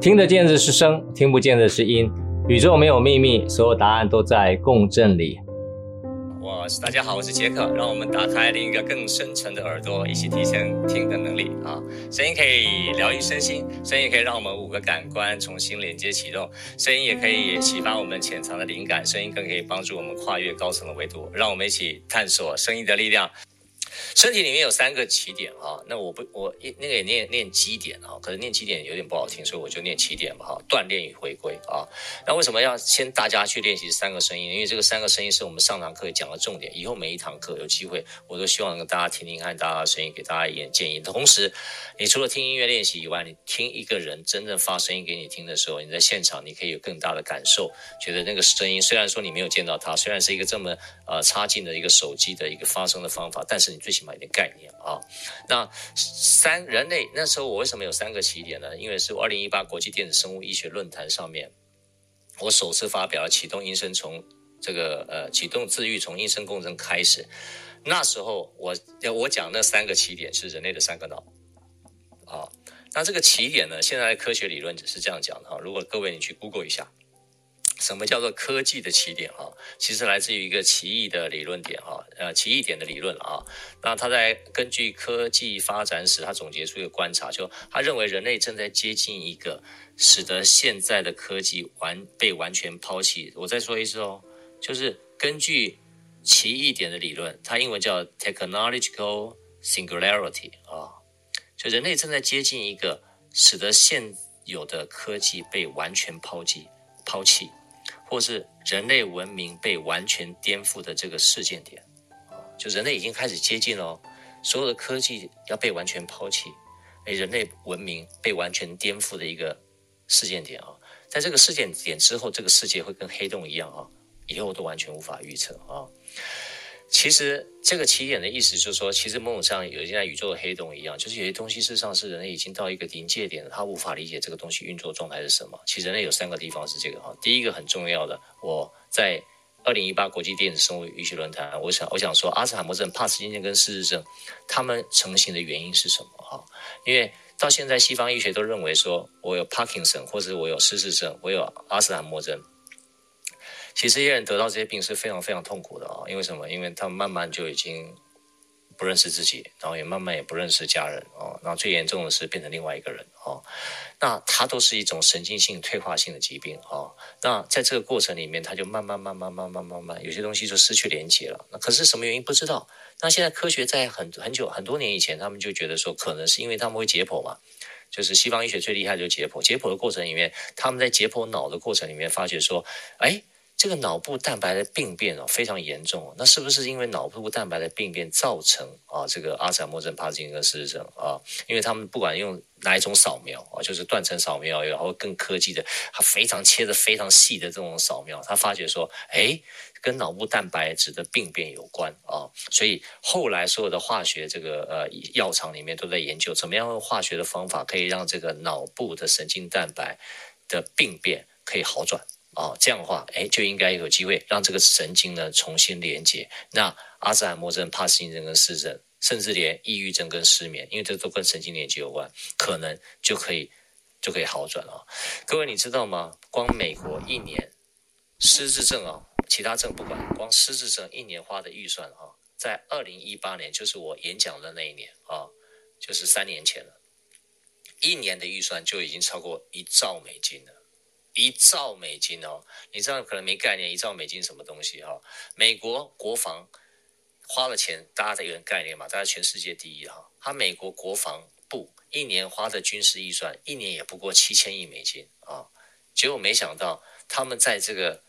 听得见的是声，听不见的是音。宇宙没有秘密，所有答案都在共振里。我是大家好，我是杰克。让我们打开另一个更深层的耳朵，一起提升听的能力啊！声音可以疗愈身心，声音可以让我们五个感官重新连接启动，声音也可以启发我们潜藏的灵感，声音更可以帮助我们跨越高层的维度。让我们一起探索声音的力量。身体里面有三个起点啊，那我不我那个也念念基点啊，可是念基点有点不好听，所以我就念起点吧哈。锻炼与回归啊，那为什么要先大家去练习三个声音？因为这个三个声音是我们上堂课讲的重点，以后每一堂课有机会，我都希望能够大家听听看大家的声音，给大家一点建议。同时，你除了听音乐练习以外，你听一个人真正发声音给你听的时候，你在现场你可以有更大的感受，觉得那个声音虽然说你没有见到他，虽然是一个这么呃差劲的一个手机的一个发声的方法，但是你最起码有点概念啊。那三人类那时候我为什么有三个起点呢？因为是二零一八国际电子生物医学论坛上面，我首次发表了启动音声从这个呃启动自愈从音声共振开始。那时候我我讲那三个起点是人类的三个脑啊。那这个起点呢，现在的科学理论只是这样讲的哈。如果各位你去 Google 一下。什么叫做科技的起点啊？其实来自于一个奇异的理论点哈，呃，奇异点的理论啊。那他在根据科技发展史，他总结出一个观察，就他认为人类正在接近一个使得现在的科技完被完全抛弃。我再说一次哦，就是根据奇异点的理论，它英文叫 technological singularity 啊，就人类正在接近一个使得现有的科技被完全抛弃抛弃。或是人类文明被完全颠覆的这个事件点，就人类已经开始接近了，所有的科技要被完全抛弃，哎，人类文明被完全颠覆的一个事件点啊，在这个事件点之后，这个世界会跟黑洞一样啊，以后都完全无法预测啊。其实这个起点的意思就是说，其实某种上有些像宇宙的黑洞一样，就是有些东西事实上是人类已经到一个临界点了，他无法理解这个东西运作状态是什么。其实人类有三个地方是这个哈，第一个很重要的，我在二零一八国际电子生物医学论坛，我想我想说，阿兹海默症、帕斯金森跟失智症，他们成型的原因是什么哈？因为到现在西方医学都认为说，我有帕金森，或者我有失智症，我有阿兹海默症。其实这些人得到这些病是非常非常痛苦的啊！因为什么？因为他们慢慢就已经不认识自己，然后也慢慢也不认识家人啊。那最严重的是变成另外一个人啊。那它都是一种神经性退化性的疾病啊。那在这个过程里面，他就慢慢慢慢慢慢慢慢，有些东西就失去连接了。那可是什么原因不知道？那现在科学在很很久很多年以前，他们就觉得说，可能是因为他们会解剖嘛，就是西方医学最厉害就是解剖。解剖的过程里面，他们在解剖脑的过程里面发觉说，哎。这个脑部蛋白的病变哦，非常严重。那是不是因为脑部蛋白的病变造成啊这个阿兹海默症、帕金森氏症啊？因为他们不管用哪一种扫描啊，就是断层扫描，然后更科技的，它非常切的非常细的这种扫描，他发觉说，哎，跟脑部蛋白质的病变有关啊。所以后来所有的化学这个呃药厂里面都在研究，怎么样用化学的方法可以让这个脑部的神经蛋白的病变可以好转。哦，这样的话，哎，就应该有机会让这个神经呢重新连接。那阿兹海默症、帕金森跟失症，甚至连抑郁症跟失眠，因为这都跟神经连接有关，可能就可以就可以好转了。各位，你知道吗？光美国一年失智症啊，其他症不管，光失智症一年花的预算啊，在二零一八年，就是我演讲的那一年啊，就是三年前了，一年的预算就已经超过一兆美金了。一兆美金哦，你知道可能没概念，一兆美金什么东西哈？美国国防花了钱，大家得有点概念嘛，大家全世界第一哈。他美国国防部一年花的军事预算，一年也不过七千亿美金啊。结果没想到他们在这个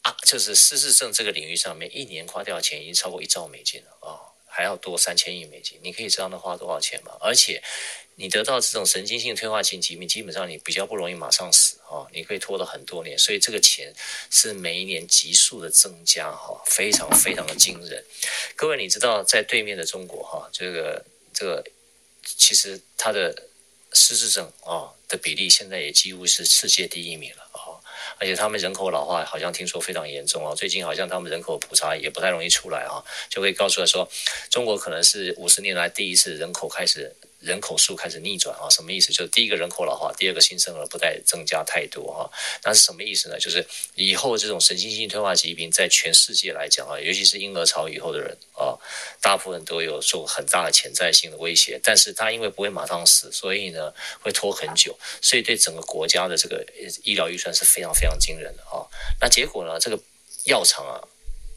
啊，就是失智症这个领域上面，一年花掉钱已经超过一兆美金了啊，还要多三千亿美金。你可以知道那花多少钱吗？而且。你得到这种神经性退化性疾病，基本上你比较不容易马上死啊，你可以拖了很多年，所以这个钱是每一年急速的增加哈，非常非常的惊人。各位，你知道在对面的中国哈，这个这个其实它的失智症啊的比例现在也几乎是世界第一名了啊，而且他们人口老化好像听说非常严重啊，最近好像他们人口普查也不太容易出来啊，就会告诉他说，中国可能是五十年来第一次人口开始。人口数开始逆转啊，什么意思？就是第一个人口老化，第二个新生儿不再增加太多啊。那是什么意思呢？就是以后这种神经性退化疾病在全世界来讲啊，尤其是婴儿潮以后的人啊，大部分都有受很大的潜在性的威胁。但是他因为不会马上死，所以呢会拖很久，所以对整个国家的这个医疗预算是非常非常惊人的啊。那结果呢，这个药厂啊。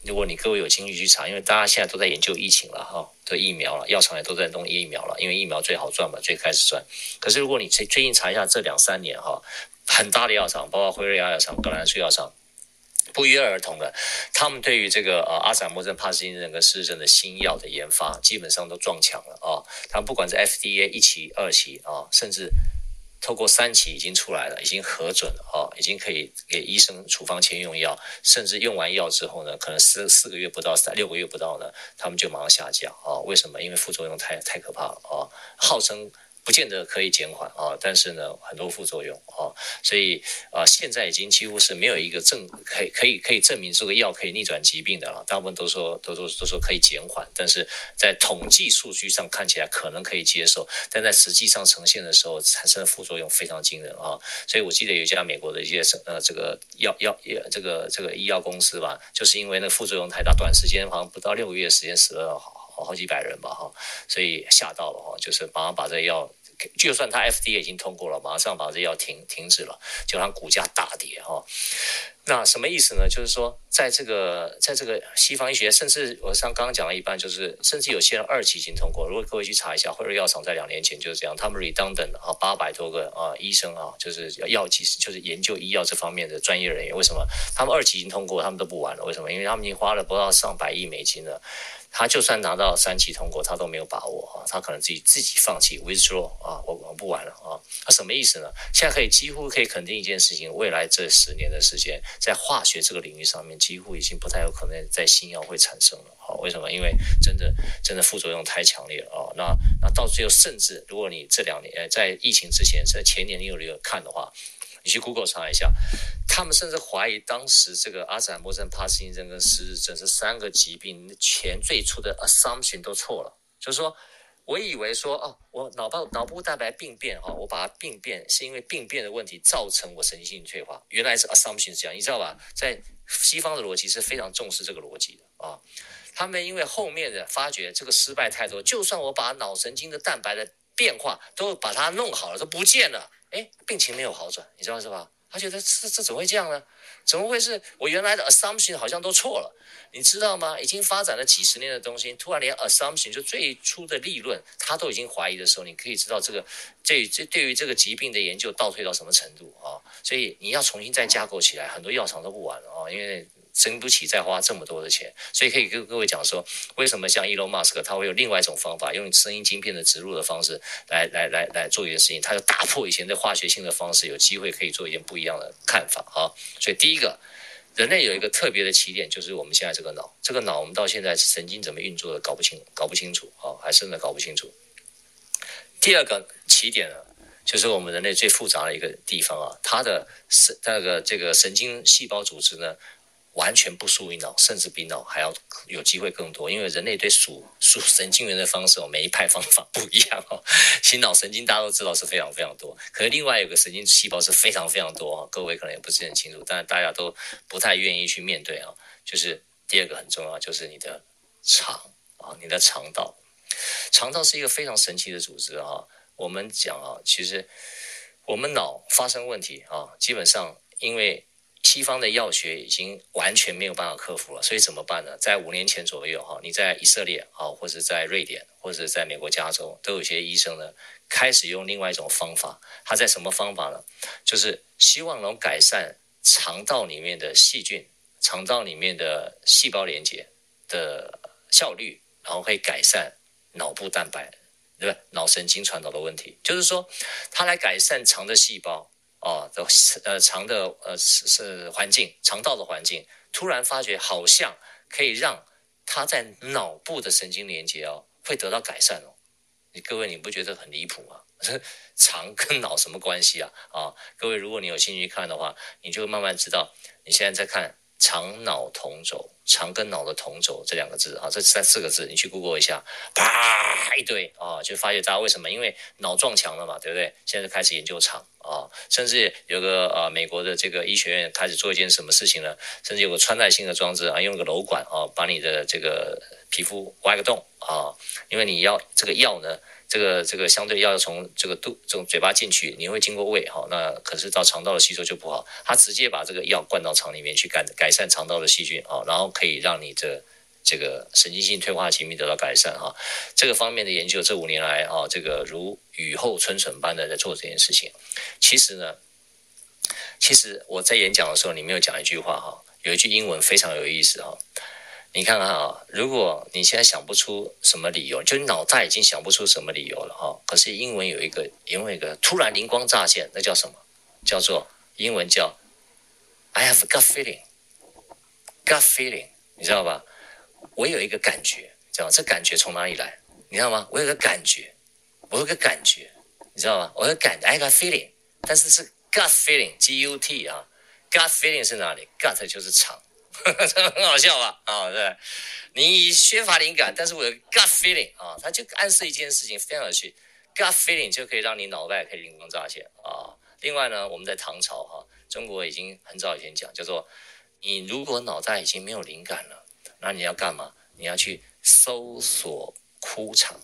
如果你各位有兴趣去查，因为大家现在都在研究疫情了哈，的疫苗了，药厂也都在弄疫苗了，因为疫苗最好赚嘛，最开始赚。可是如果你最最近查一下这两三年哈，很大的药厂，包括辉瑞药厂、葛兰素药厂，不约而同的，他们对于这个呃阿兹海默症、帕金森症跟失智症的新药的研发，基本上都撞墙了啊。他们不管是 FDA 一期、二期啊，甚至。透过三期已经出来了，已经核准了啊，已经可以给医生处方前用药，甚至用完药之后呢，可能四四个月不到，三六个月不到呢，他们就马上下架啊。为什么？因为副作用太太可怕了啊，号称。不见得可以减缓啊，但是呢，很多副作用啊，所以啊，现在已经几乎是没有一个证可以可以可以证明这个药可以逆转疾病的了。大部分都说都说都说可以减缓，但是在统计数据上看起来可能可以接受，但在实际上呈现的时候，产生的副作用非常惊人啊。所以我记得有一家美国的一些呃这个药药这个这个医药公司吧，就是因为那副作用太大，短时间好像不到六个月时间死了好好几百人吧哈，所以吓到了哈，就是马上把这药。就算他 FDA 已经通过了，马上把这药停停止了，就让股价大跌哈。那什么意思呢？就是说，在这个在这个西方医学，甚至我像刚刚讲了一半，就是甚至有些人二期已经通过。如果各位去查一下，辉瑞药厂在两年前就是这样，他们 redundant 啊，八百多个啊医生啊，就是药剂就是研究医药这方面的专业人员。为什么他们二期已经通过，他们都不玩了？为什么？因为他们已经花了不到上百亿美金了。他就算拿到三期通过，他都没有把握啊，他可能自己自己放弃 withdraw 啊，我我不玩了啊，他什么意思呢？现在可以几乎可以肯定一件事情，未来这十年的时间，在化学这个领域上面，几乎已经不太有可能在新药会产生了啊。为什么？因为真的真的副作用太强烈了啊。那那到最后，甚至如果你这两年在疫情之前，在前年你有有看的话。你去 Google 查一下，他们甚至怀疑当时这个阿兹海默症、帕金森症跟失智症这三个疾病前最初的 assumption 都错了。就是说，我以为说哦，我脑部脑部蛋白病变哈，我把它病变是因为病变的问题造成我神经性退化，原来是 assumption 是这样，你知道吧？在西方的逻辑是非常重视这个逻辑的啊。他们因为后面的发觉这个失败太多，就算我把脑神经的蛋白的变化都把它弄好了，都不见了。哎，病情没有好转，你知道是吧？他觉得这这怎么会这样呢？怎么会是我原来的 assumption 好像都错了？你知道吗？已经发展了几十年的东西，突然连 assumption 就最初的立论，他都已经怀疑的时候，你可以知道这个这这对于这个疾病的研究倒退到什么程度啊？所以你要重新再架构起来，很多药厂都不玩了啊，因为。撑不起再花这么多的钱，所以可以跟各位讲说，为什么像伊隆马斯克他会有另外一种方法，用声音晶片的植入的方式来来来来做一件事情，他就打破以前的化学性的方式，有机会可以做一件不一样的看法啊。所以第一个，人类有一个特别的起点，就是我们现在这个脑，这个脑我们到现在神经怎么运作的搞不清，搞不清楚啊，还真的搞不清楚。第二个起点呢，就是我们人类最复杂的一个地方啊，它的神那个这个神经细胞组织呢。完全不输于脑，甚至比脑还要有机会更多。因为人类对数数神经元的方式哦，每一派方法不一样哦。其实脑神经大家都知道是非常非常多，可是另外有个神经细胞是非常非常多啊。各位可能也不是很清楚，但是大家都不太愿意去面对啊。就是第二个很重要，就是你的肠啊，你的肠道。肠道是一个非常神奇的组织啊。我们讲啊，其实我们脑发生问题啊，基本上因为。西方的药学已经完全没有办法克服了，所以怎么办呢？在五年前左右，哈，你在以色列啊，或者在瑞典，或者在美国加州，都有些医生呢，开始用另外一种方法。他在什么方法呢？就是希望能改善肠道里面的细菌、肠道里面的细胞连接的效率，然后可以改善脑部蛋白，对吧？脑神经传导的问题，就是说，他来改善肠的细胞。哦，的呃肠的呃是是环境，肠道的环境，突然发觉好像可以让他在脑部的神经连接哦，会得到改善哦。你各位你不觉得很离谱吗？肠跟脑什么关系啊？啊，各位如果你有兴趣看的话，你就慢慢知道。你现在在看肠脑同轴，肠跟脑的同轴这两个字啊，这三四个字，你去 Google 一下，啪一堆啊，就发现大家为什么？因为脑撞墙了嘛，对不对？现在开始研究肠啊，甚至有个呃美国的这个医学院开始做一件什么事情呢？甚至有个穿戴性的装置啊，用个瘘管啊，把你的这个皮肤挖个洞啊，因为你要这个药呢。这个这个相对要从这个肚从嘴巴进去，你会经过胃哈，那可是到肠道的吸收就不好。他直接把这个药灌到肠里面去改改善肠道的细菌啊，然后可以让你的这个神经性退化疾病得到改善哈。这个方面的研究这五年来啊，这个如雨后春笋般的在做这件事情。其实呢，其实我在演讲的时候，你没有讲一句话哈，有一句英文非常有意思哈。你看看啊，如果你现在想不出什么理由，就你脑袋已经想不出什么理由了哈。可是英文有一个，英文一个突然灵光乍现，那叫什么？叫做英文叫 I have a gut feeling，gut feeling，你知道吧？我有一个感觉，知道吗？这感觉从哪里来？你知道吗？我有个感觉，我有个感觉，你知道吗？我有感觉，I got feeling，但是是 gut feeling，G U T 啊，gut feeling 是哪里？gut 就是肠。这很好笑吧？啊、对，你缺乏灵感，但是我有 gut feeling 啊，它就暗示一件事情非常有趣，gut feeling 就可以让你脑袋可以灵光乍现啊。另外呢，我们在唐朝哈，中国已经很早以前讲，叫做你如果脑袋已经没有灵感了，那你要干嘛？你要去搜索枯肠。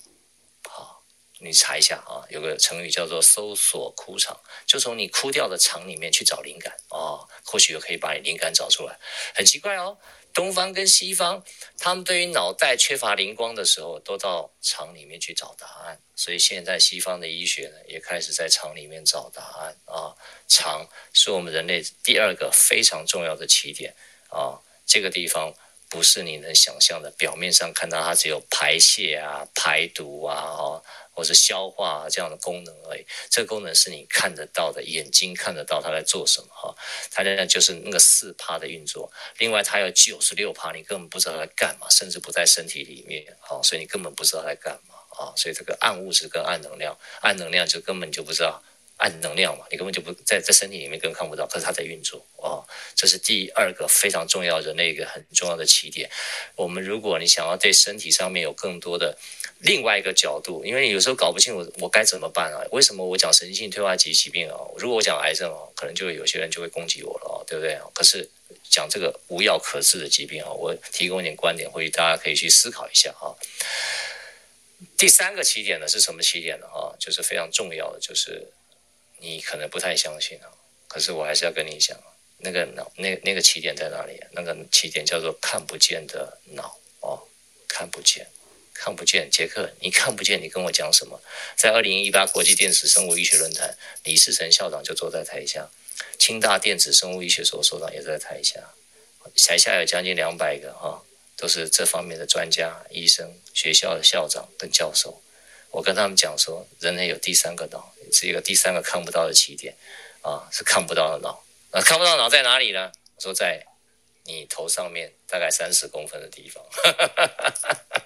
你查一下啊，有个成语叫做“搜索枯肠”，就从你枯掉的肠里面去找灵感哦，或许可以把你灵感找出来。很奇怪哦，东方跟西方，他们对于脑袋缺乏灵光的时候，都到肠里面去找答案。所以现在西方的医学呢，也开始在肠里面找答案啊。肠是我们人类第二个非常重要的起点啊，这个地方。不是你能想象的，表面上看到它只有排泄啊、排毒啊，哦，或是消化啊这样的功能而已。这个功能是你看得到的，眼睛看得到它在做什么哈。它现在就是那个四趴的运作，另外它有九十六趴，你根本不知道它在干嘛，甚至不在身体里面啊，所以你根本不知道它在干嘛啊。所以这个暗物质跟暗能量，暗能量就根本就不知道。暗能量嘛，你根本就不在在身体里面，根本看不到，可是它在运作哦。这是第二个非常重要，人类一个很重要的起点。我们如果你想要对身体上面有更多的另外一个角度，因为有时候搞不清楚我该怎么办啊？为什么我讲神经性退化性疾病啊？如果我讲癌症啊，可能就有些人就会攻击我了啊，对不对？可是讲这个无药可治的疾病啊，我提供一点观点，或许大家可以去思考一下啊。第三个起点呢是什么起点呢？啊，就是非常重要的，就是。你可能不太相信啊，可是我还是要跟你讲，那个脑，那那个起点在哪里？那个起点叫做看不见的脑哦，看不见，看不见。杰克，你看不见，你跟我讲什么？在二零一八国际电子生物医学论坛，李世成校长就坐在台下，清大电子生物医学所所长也在台下，台下有将近两百个哈，都是这方面的专家、医生、学校的校长跟教授。我跟他们讲说，人类有第三个脑，是一个第三个看不到的起点，啊，是看不到的脑。那看不到脑在哪里呢？我说在你头上面大概三十公分的地方。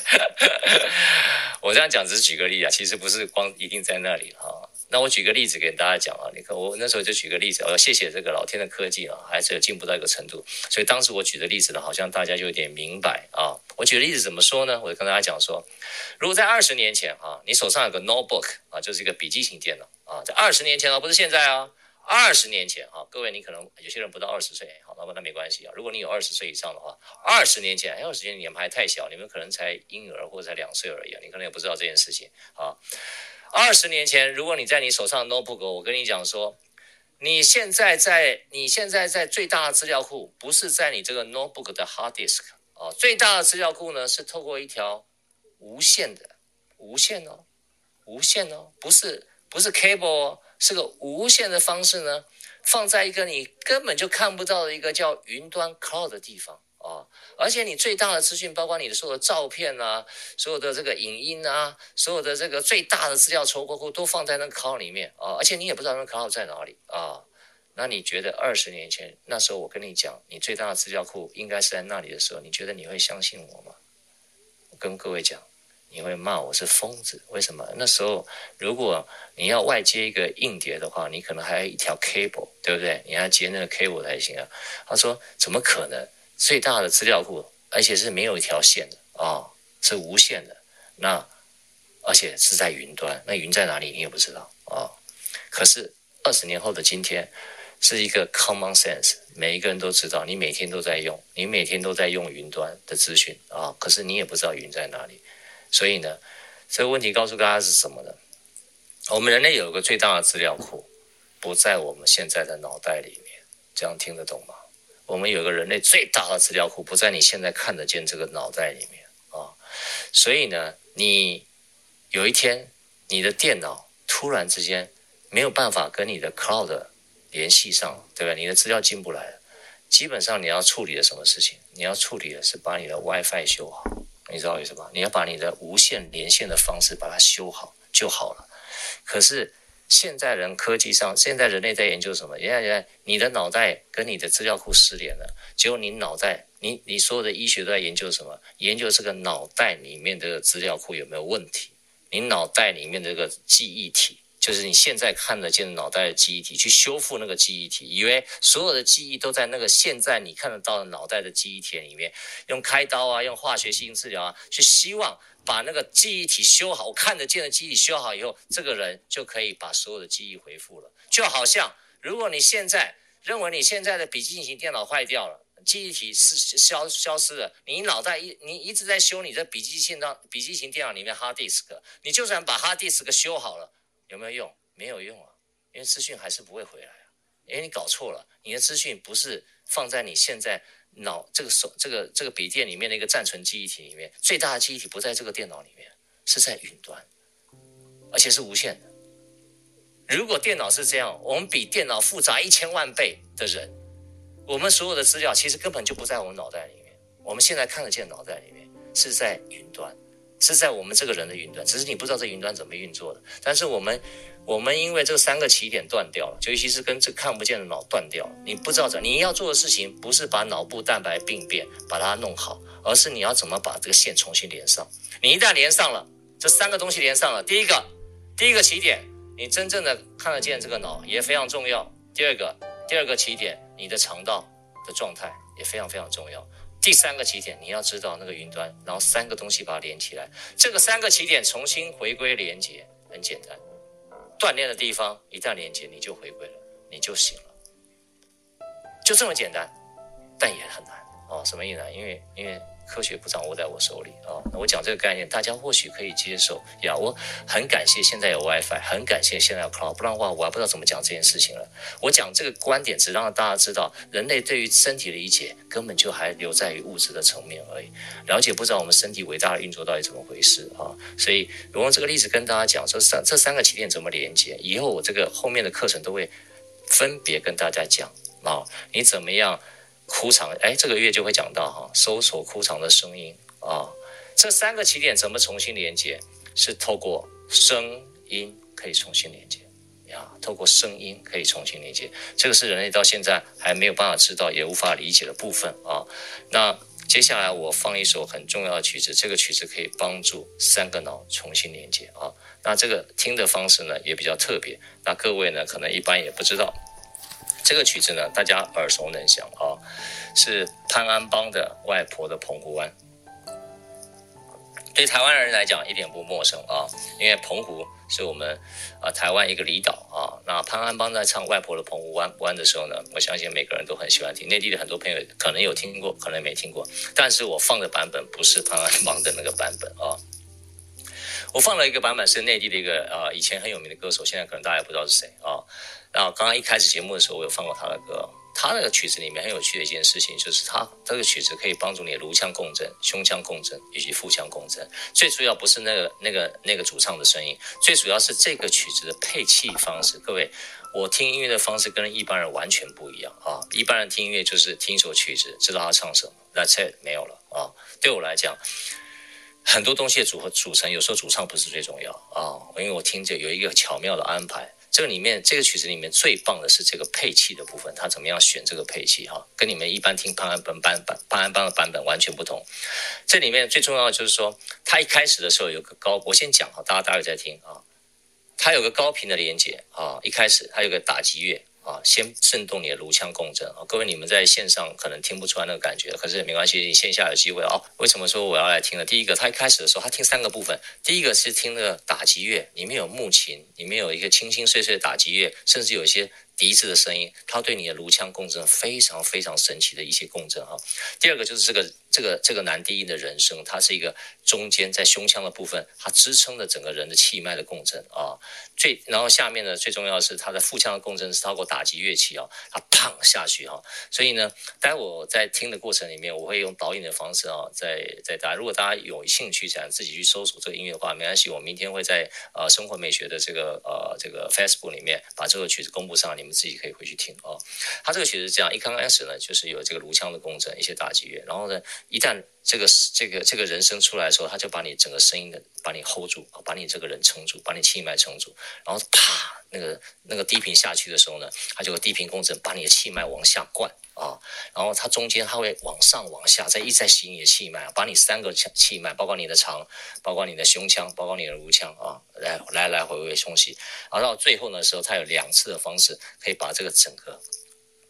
我这样讲只是举个例啊，其实不是光一定在那里哈。那我举个例子给大家讲啊，你看我那时候就举个例子，我要谢谢这个老天的科技啊，还是有进步到一个程度。所以当时我举的例子呢，好像大家就有点明白啊。我举的例子怎么说呢？我就跟大家讲说，如果在二十年前啊，你手上有个 notebook 啊，就是一个笔记型电脑啊，在二十年前啊，不是现在啊。二十年前啊，各位，你可能有些人不到二十岁，那么那没关系啊。如果你有二十岁以上的话，二十年前，二十年前你们还太小，你们可能才婴儿或者才两岁而已，你可能也不知道这件事情啊。二十年前，如果你在你手上的 notebook，我跟你讲说，你现在在你现在在最大的资料库，不是在你这个 notebook 的 hard disk 啊，最大的资料库呢是透过一条无线的，无线哦，无线哦，不是不是 cable 哦。是个无线的方式呢，放在一个你根本就看不到的一个叫云端 cloud 的地方啊，而且你最大的资讯，包括你的所有的照片啊，所有的这个影音啊，所有的这个最大的资料筹括库都放在那个 cloud 里面啊，而且你也不知道那个 cloud 在哪里啊。那你觉得二十年前那时候我跟你讲，你最大的资料库应该是在那里的时候，你觉得你会相信我吗？我跟各位讲，你会骂我是疯子。为什么？那时候如果你要外接一个硬碟的话，你可能还有一条 cable，对不对？你要接那个 cable 才行啊。他说怎么可能？最大的资料库，而且是没有一条线的啊、是无线的。那而且是在云端，那云在哪里你也不知道啊、可是二十年后的今天。是一个 common sense，每一个人都知道，你每天都在用，你每天都在用云端的资讯啊，可是你也不知道云在哪里，所以呢，这个问题告诉大家是什么呢？我们人类有一个最大的资料库，不在我们现在的脑袋里面，这样听得懂吗？我们有个人类最大的资料库，不在你现在看得见这个脑袋里面啊，所以呢，你有一天你的电脑突然之间没有办法跟你的 cloud 联系上，对吧？你的资料进不来了，基本上你要处理的什么事情？你要处理的是把你的 WiFi 修好，你知道为什么？你要把你的无线连线的方式把它修好就好了。可是现在人科技上，现在人类在研究什么？现在人你的脑袋跟你的资料库失联了，结果你脑袋，你你所有的医学都在研究什么？研究这个脑袋里面的资料库有没有问题？你脑袋里面这个记忆体。就是你现在看得见脑袋的记忆体，去修复那个记忆体，以为所有的记忆都在那个现在你看得到的脑袋的记忆体里面，用开刀啊，用化学性治疗啊，去希望把那个记忆体修好，我看得见的记忆体修好以后，这个人就可以把所有的记忆恢复了。就好像如果你现在认为你现在的笔记型电脑坏掉了，记忆体是消消失了，你脑袋一你一直在修你的笔记型电笔记型电脑里面 hard disk，你就算把 hard disk 修好了。有没有用？没有用啊，因为资讯还是不会回来啊。因为你搞错了，你的资讯不是放在你现在脑这个手这个这个笔电里面的一个暂存记忆体里面，最大的记忆体不在这个电脑里面，是在云端，而且是无限的。如果电脑是这样，我们比电脑复杂一千万倍的人，我们所有的资料其实根本就不在我们脑袋里面。我们现在看得见脑袋里面是在云端。是在我们这个人的云端，只是你不知道这云端怎么运作的。但是我们，我们因为这三个起点断掉了，就尤其是跟这看不见的脑断掉了，你不知道怎，你要做的事情不是把脑部蛋白病变把它弄好，而是你要怎么把这个线重新连上。你一旦连上了，这三个东西连上了，第一个，第一个起点，你真正的看得见这个脑也非常重要。第二个，第二个起点，你的肠道的状态也非常非常重要。第三个起点，你要知道那个云端，然后三个东西把它连起来。这个三个起点重新回归连接，很简单。锻炼的地方一旦连接，你就回归了，你就醒了，就这么简单，但也很难哦。什么意思啊？因为因为。科学不掌握在我手里啊！那我讲这个概念，大家或许可以接受呀。我很感谢现在有 WiFi，很感谢现在有 Cloud，不然的话我还不知道怎么讲这件事情了。我讲这个观点，只让大家知道，人类对于身体的理解根本就还留在于物质的层面而已，了解不知道我们身体伟大的运作到底怎么回事啊！所以我用这个例子跟大家讲，这三这三个起点怎么连接，以后我这个后面的课程都会分别跟大家讲啊，你怎么样？哭场，哎，这个月就会讲到哈，搜索哭场的声音啊，这三个起点怎么重新连接？是透过声音可以重新连接呀，透过声音可以重新连接，这个是人类到现在还没有办法知道也无法理解的部分啊。那接下来我放一首很重要的曲子，这个曲子可以帮助三个脑重新连接啊。那这个听的方式呢也比较特别，那各位呢可能一般也不知道。这个曲子呢，大家耳熟能详啊，是潘安邦的《外婆的澎湖湾》。对台湾人来讲一点不陌生啊，因为澎湖是我们啊台湾一个离岛啊。那潘安邦在唱《外婆的澎湖湾》湾的时候呢，我相信每个人都很喜欢听。内地的很多朋友可能有听过，可能没听过。但是我放的版本不是潘安邦的那个版本啊，我放了一个版本是内地的一个啊以前很有名的歌手，现在可能大家也不知道是谁啊。然后刚刚一开始节目的时候，我有放过他的歌。他那个曲子里面很有趣的一件事情，就是他这个曲子可以帮助你颅腔共振、胸腔共振以及腹腔共振。最主要不是那个那个那个主唱的声音，最主要是这个曲子的配器方式。各位，我听音乐的方式跟一般人完全不一样啊！一般人听音乐就是听一首曲子，知道他唱什么，That's it，没有了啊。对我来讲，很多东西的组合组成，有时候主唱不是最重要啊，因为我听着有一个巧妙的安排。这个里面这个曲子里面最棒的是这个配器的部分，它怎么样选这个配器哈，跟你们一般听潘安本版本潘安邦的版本完全不同。这里面最重要的就是说，它一开始的时候有个高，我先讲哈，大家待会再听啊。它有个高频的连接啊，一开始它有个打击乐。啊，先震动你的颅腔共振啊！各位，你们在线上可能听不出来那个感觉，可是没关系，你线下有机会哦。为什么说我要来听呢？第一个，他一开始的时候，他听三个部分，第一个是听那个打击乐，里面有木琴，里面有一个轻轻碎碎的打击乐，甚至有一些。笛子的声音，它对你的颅腔共振非常非常神奇的一些共振哈。第二个就是这个这个这个男低音的人声，它是一个中间在胸腔的部分，它支撑着整个人的气脉的共振啊。最然后下面呢，最重要的是它的腹腔的共振是透过打击乐器啊，它砰下去哈。所以呢，待会我在听的过程里面，我会用导引的方式啊，在在大家如果大家有兴趣想自己去搜索这个音乐的话，没关系，我明天会在呃生活美学的这个呃这个 Facebook 里面把这个曲子公布上，你们。自己可以回去听啊，他这个曲子是这样，一刚开始呢，就是有这个颅腔的共振，一些打击乐，然后呢，一旦这个这个这个人声出来的时候，他就把你整个声音的把你 hold 住，把你这个人撑住，把你气脉撑住，然后啪，那个那个低频下去的时候呢，他就会低频共振，把你的气脉往下灌。啊，然后它中间它会往上往下，再一再吸你的气脉，把你三个气脉，包括你的肠，包括你的胸腔，包括你的颅腔啊，来来来回回冲洗，然后到最后的时候，它有两次的方式可以把这个整个。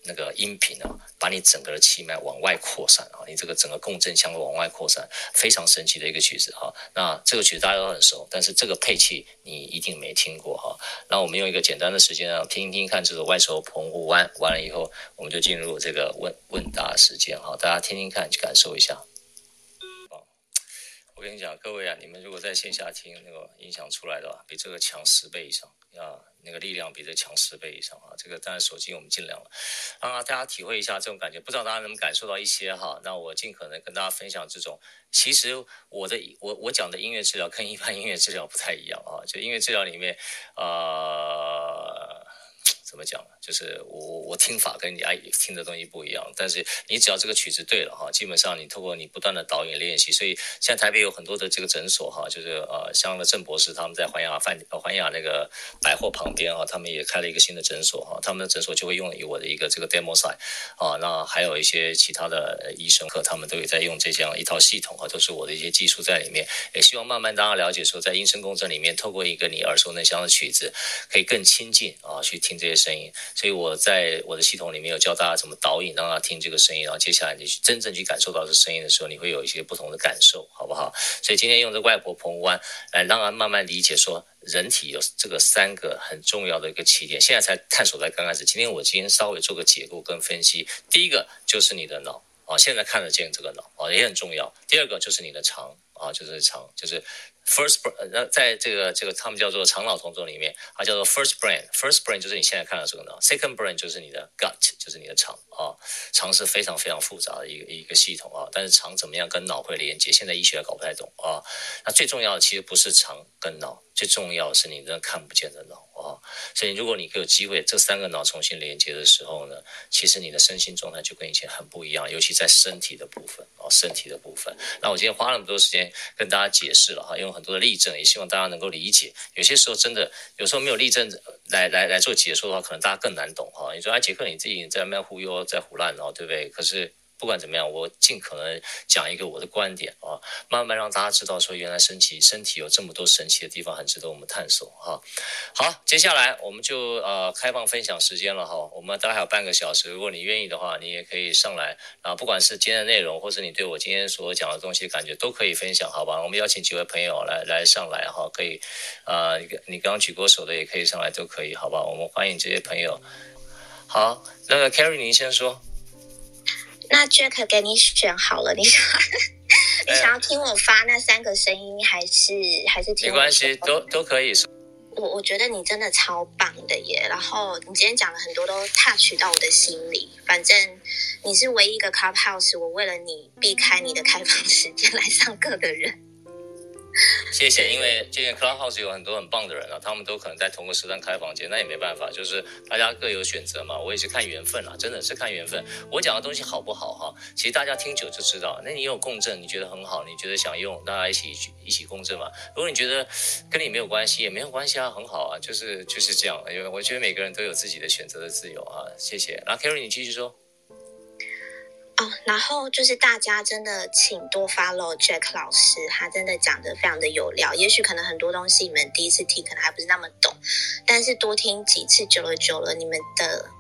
那个音频啊，把你整个的气脉往外扩散啊，你这个整个共振腔往外扩散，非常神奇的一个曲子哈。那这个曲子大家都很熟，但是这个配器你一定没听过哈。那我们用一个简单的时间啊，听一听看这首《外手澎湖湾》，完了以后，我们就进入这个问问答时间哈，大家听听看，去感受一下。我跟你讲，各位啊，你们如果在线下听那个音响出来的话，比这个强十倍以上啊，那个力量比这强十倍以上啊。这个当然手机我们尽量了，让大家体会一下这种感觉。不知道大家能不能感受到一些哈？那我尽可能跟大家分享这种。其实我的我我讲的音乐治疗跟一般音乐治疗不太一样啊，就音乐治疗里面呃。怎么讲呢？就是我我听法跟你爱听的东西不一样，但是你只要这个曲子对了哈，基本上你通过你不断的导引练习，所以现在台北有很多的这个诊所哈，就是呃像那郑博士他们在环亚饭环亚那个百货旁边啊，他们也开了一个新的诊所哈，他们的诊所就会用于我的一个这个 demo site 啊，那还有一些其他的医生和他们都有在用这样一套系统啊，都是我的一些技术在里面，也希望慢慢大家了解说，在音声共振里面，透过一个你耳熟能详的曲子，可以更亲近啊去听这些。声音，所以我在我的系统里面有教大家怎么导引，让他听这个声音，然后接下来你去真正去感受到这声音的时候，你会有一些不同的感受，好不好？所以今天用这外婆澎湖湾来让他慢慢理解说，人体有这个三个很重要的一个起点，现在才探索在刚开始。今天我今天稍微做个解构跟分析，第一个就是你的脑啊，现在看得见这个脑啊也很重要。第二个就是你的肠啊，就是肠，就是。First brain，那在这个这个他们叫做肠脑同中里面，它叫做 first brain。First brain 就是你现在看到这个脑，second brain 就是你的 gut，就是你的肠啊。肠是非常非常复杂的一个一个系统啊，但是肠怎么样跟脑会连接，现在医学还搞不太懂啊。那最重要的其实不是肠跟脑，最重要的是你那看不见的脑啊。所以如果你有机会这三个脑重新连接的时候呢，其实你的身心状态就跟以前很不一样，尤其在身体的部分啊，身体的部分。那我今天花那么多时间跟大家解释了哈，用很多的例证，也希望大家能够理解。有些时候真的，有时候没有例证来来来做解说的话，可能大家更难懂哈。你说，哎，杰克你自己在那忽悠，在胡乱哦，对不对？可是。不管怎么样，我尽可能讲一个我的观点啊，慢慢让大家知道说，原来身体身体有这么多神奇的地方，很值得我们探索哈。好，接下来我们就呃开放分享时间了哈。我们大概还有半个小时，如果你愿意的话，你也可以上来啊。不管是今天的内容，或是你对我今天所讲的东西感觉，都可以分享，好吧？我们邀请几位朋友来来上来哈，可以啊，你刚刚举过手的也可以上来，都可以，好吧？我们欢迎这些朋友。好，那个 Carrie 您先说。那 Jack 给你选好了，你想 你想要听我发那三个声音，还是还是听？没关系，都都可以。我我觉得你真的超棒的耶，然后你今天讲了很多都 touch 到我的心里。反正你是唯一一个 Clubhouse，我为了你避开你的开放时间来上课的人。谢谢，因为今天 Clubhouse 有很多很棒的人啊，他们都可能在同个时段开房间，那也没办法，就是大家各有选择嘛。我也是看缘分啊，真的是看缘分。我讲的东西好不好哈？其实大家听久就知道。那你有共振，你觉得很好，你觉得想用，大家一起一起共振嘛。如果你觉得跟你没有关系，也没有关系啊，很好啊，就是就是这样。因为我觉得每个人都有自己的选择的自由啊。谢谢。然后 Carrie，你继续说。哦，然后就是大家真的请多 follow Jack 老师，他真的讲得非常的有料。也许可能很多东西你们第一次听可能还不是那么懂，但是多听几次，久了久了，你们的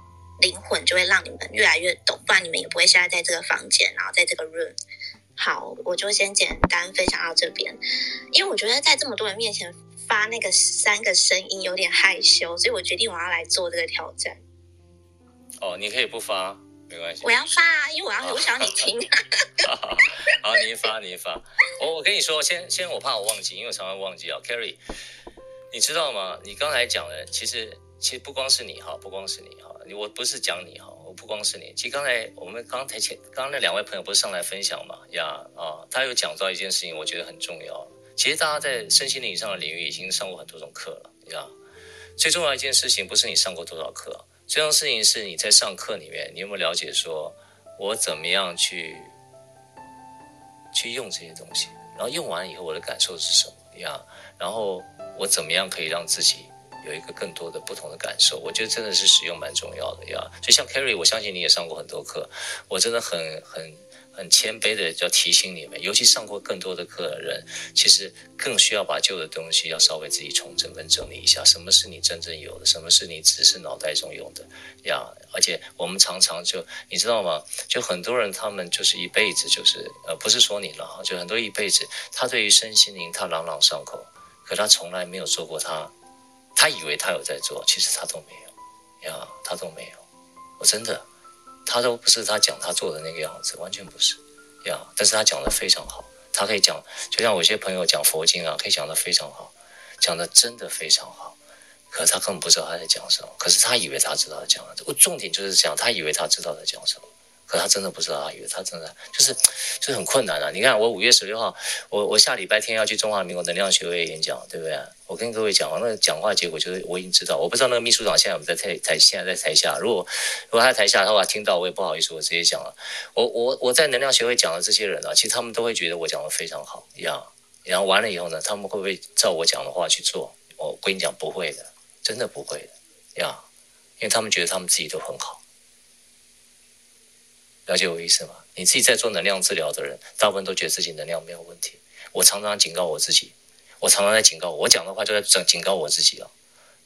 灵魂就会让你们越来越懂，不然你们也不会现在在这个房间，然后在这个 room。好，我就先简单分享到这边，因为我觉得在这么多人面前发那个三个声音有点害羞，所以我决定我要来做这个挑战。哦，你可以不发。没关系，我要发啊，因为我要，我想要你听。好，好，好，你发，你发。我我跟你说，先先，我怕我忘记，因为我常常忘记啊。Carrie，你知道吗？你刚才讲的，其实其实不光是你哈，不光是你哈，我不是讲你哈，我不光是你。其实刚才我们刚才前刚刚那两位朋友不是上来分享嘛？呀啊，他有讲到一件事情，我觉得很重要。其实大家在身心灵以上的领域已经上过很多种课了呀。最重要一件事情，不是你上过多少课。这种事情是你在上课里面，你有没有了解说，我怎么样去去用这些东西，然后用完以后我的感受是什么样，然后我怎么样可以让自己有一个更多的不同的感受？我觉得真的是使用蛮重要的呀。就像 carry 我相信你也上过很多课，我真的很很。很谦卑的要提醒你们，尤其上过更多的课的人，其实更需要把旧的东西要稍微自己重整跟整理一下。什么是你真正有的？什么是你只是脑袋中有的？呀，而且我们常常就你知道吗？就很多人他们就是一辈子就是呃，不是说你了哈，就很多一辈子他对于身心灵他朗朗上口，可他从来没有做过他，他以为他有在做，其实他都没有呀，他都没有，我真的。他都不是他讲他做的那个样子，完全不是呀。但是他讲的非常好，他可以讲，就像我有些朋友讲佛经啊，可以讲的非常好，讲的真的非常好。可是他根本不知道他在讲什么，可是他以为他知道他讲什么。我重点就是讲，他以为他知道在讲什么。可他真的不知道，他以为他真的就是就是很困难啊！你看，我五月十六号，我我下礼拜天要去中华民国能量学会演讲，对不对？我跟各位讲，那讲话结果就是我已经知道，我不知道那个秘书长现在有没有在台台，现在在台下。如果如果他在台下的话，听到我也不好意思，我直接讲了。我我我在能量学会讲的这些人啊，其实他们都会觉得我讲的非常好一样。然后完了以后呢，他们会不会照我讲的话去做？我跟你讲，不会的，真的不会的呀，因为他们觉得他们自己都很好。了解我意思吗？你自己在做能量治疗的人，大部分都觉得自己能量没有问题。我常常警告我自己，我常常在警告我，讲的话就在警告我自己了。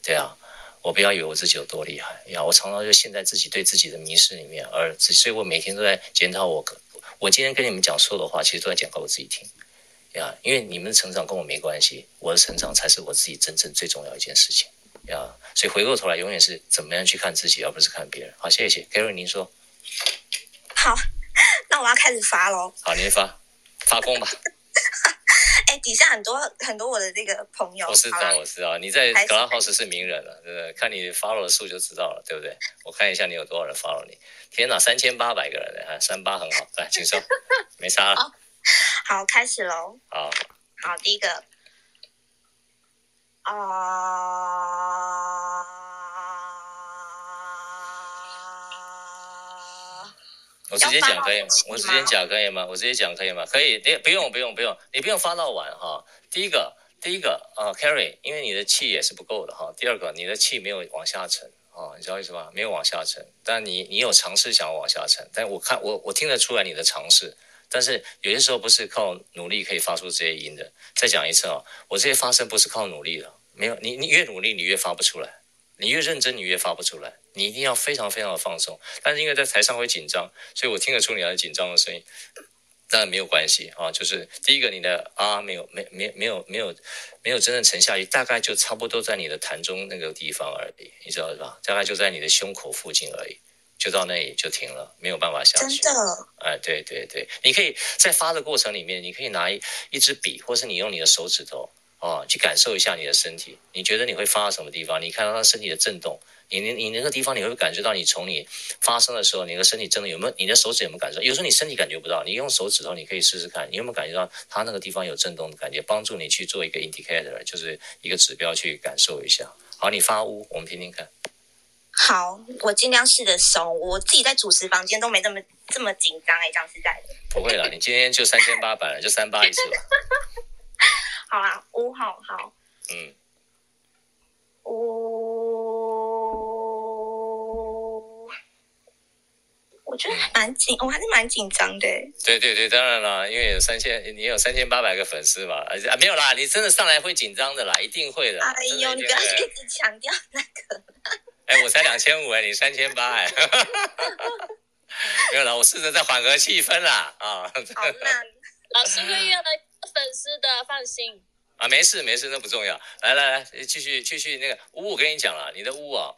对啊，我不要以为我自己有多厉害呀！我常常就陷在自己对自己的迷失里面，而所以我每天都在检讨我。我今天跟你们讲说的话，其实都在讲给我自己听呀。因为你们的成长跟我没关系，我的成长才是我自己真正最重要一件事情呀。所以回过头来，永远是怎么样去看自己，而不是看别人。好，谢谢 Gary，您说。好，那我要开始发喽。好，你发，发功吧。哎，底下很多很多我的这个朋友，我知道，我知道，你在 Clubhouse 是名人了，对不对？看你 follow 的数就知道了，对不对？我看一下你有多少人 follow 你。天哪，三千八百个人啊，三八很好，来，请说，没差了。好，开始喽。好，好，第一个，啊、uh。我直接讲可以吗？我直接讲可以吗？我直接讲可以吗？可以，你不用不用不用，你不用发到晚哈。第一个，第一个啊，Carrie，因为你的气也是不够的哈。第二个，你的气没有往下沉啊，你知道意思吧？没有往下沉，但你你有尝试想要往下沉，但我看我我听得出来你的尝试，但是有些时候不是靠努力可以发出这些音的。再讲一次啊，我这些发声不是靠努力的，没有，你你越努力你越发不出来。你越认真，你越发不出来。你一定要非常非常的放松。但是因为在台上会紧张，所以我听得出你的紧张的声音。当然没有关系啊，就是第一个你的啊没有没没没有没有没有真正沉下去，大概就差不多在你的痰中那个地方而已，你知道是吧？大概就在你的胸口附近而已，就到那里就停了，没有办法下去。真的？哎，对对对，你可以在发的过程里面，你可以拿一一支笔，或是你用你的手指头。啊，去感受一下你的身体，你觉得你会发到什么地方？你看到他身体的震动，你你你那个地方你会感觉到，你从你发生的时候，你的身体真的有没有？你的手指有没有感受？有时候你身体感觉不到，你用手指头你可以试试看，你有没有感觉到它那个地方有震动的感觉，帮助你去做一个 indicator，就是一个指标去感受一下。好，你发乌，我们听听看。好，我尽量试着松。我自己在主持房间都没这么这么紧张哎，讲实在的。不会了，你今天就三千八百了，就三八一次吧。好啦，五好好。嗯。呜，我觉得还蛮紧，我还是蛮紧张的。对对对，当然啦，因为有三千，你有三千八百个粉丝嘛，啊没有啦，你真的上来会紧张的啦，一定会的。哎呦，你不要一直强调那个。哎，我才两千五哎，你三千八哎，没有啦，我试着在缓和气氛啦啊。好难，老师会越来越多粉丝的，放心。啊，没事没事，那不重要。来来来，继续继续那个呜，我跟你讲了，你的呜啊。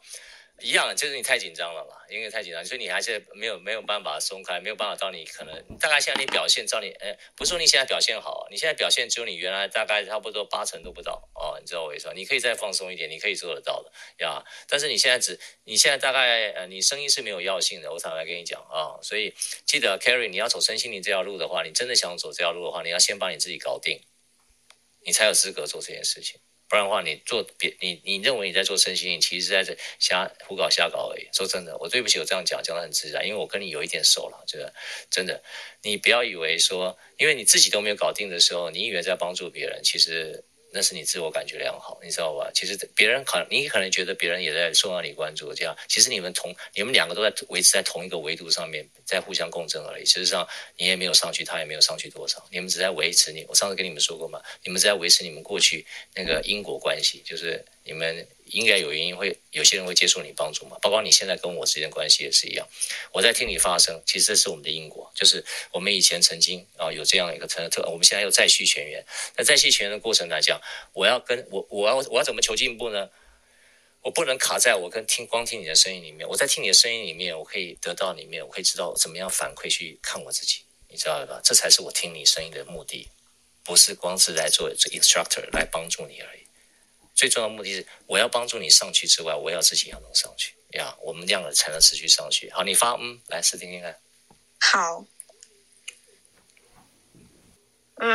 一样，就是你太紧张了嘛，因为太紧张，所以你还是没有没有办法松开，没有办法到你可能大概现在你表现，照你呃，不是说你现在表现好，你现在表现只有你原来大概差不多八成都不到哦，你知道我意思吗？你可以再放松一点，你可以做得到的呀。但是你现在只，你现在大概呃，你声音是没有药性的，我坦白跟你讲啊，所以记得 Carry，你要走身心灵这条路的话，你真的想走这条路的话，你要先把你自己搞定，你才有资格做这件事情。不然的话，你做别你你认为你在做身心灵，其实是在这瞎胡搞瞎搞而已。说真的，我对不起，我这样讲讲的很自然，因为我跟你有一点熟了，这个真的，你不要以为说，因为你自己都没有搞定的时候，你以为在帮助别人，其实。那是你自我感觉良好，你知道吧？其实别人可能你可能觉得别人也在受到你关注，这样其实你们同你们两个都在维持在同一个维度上面，在互相共振而已。事实上，你也没有上去，他也没有上去多少，你们只在维持你。我上次跟你们说过嘛，你们只在维持你们过去那个因果关系，就是你们。应该有原因会有些人会接受你帮助嘛，包括你现在跟我之间关系也是一样。我在听你发声，其实这是我们的因果，就是我们以前曾经啊有这样一个特特，我们现在又再续前缘。那再续前缘的过程来讲，我要跟我我要我要怎么求进步呢？我不能卡在我跟听光听你的声音里面，我在听你的声音里面，我可以得到里面，我可以知道怎么样反馈去看我自己，你知道吧？这才是我听你声音的目的，不是光是来做 instructor 来帮助你而已。最重要的目的是，我要帮助你上去之外，我要自己要能上去呀。我们这样的才能持续上去。好，你发嗯，来试听听看。好。嗯，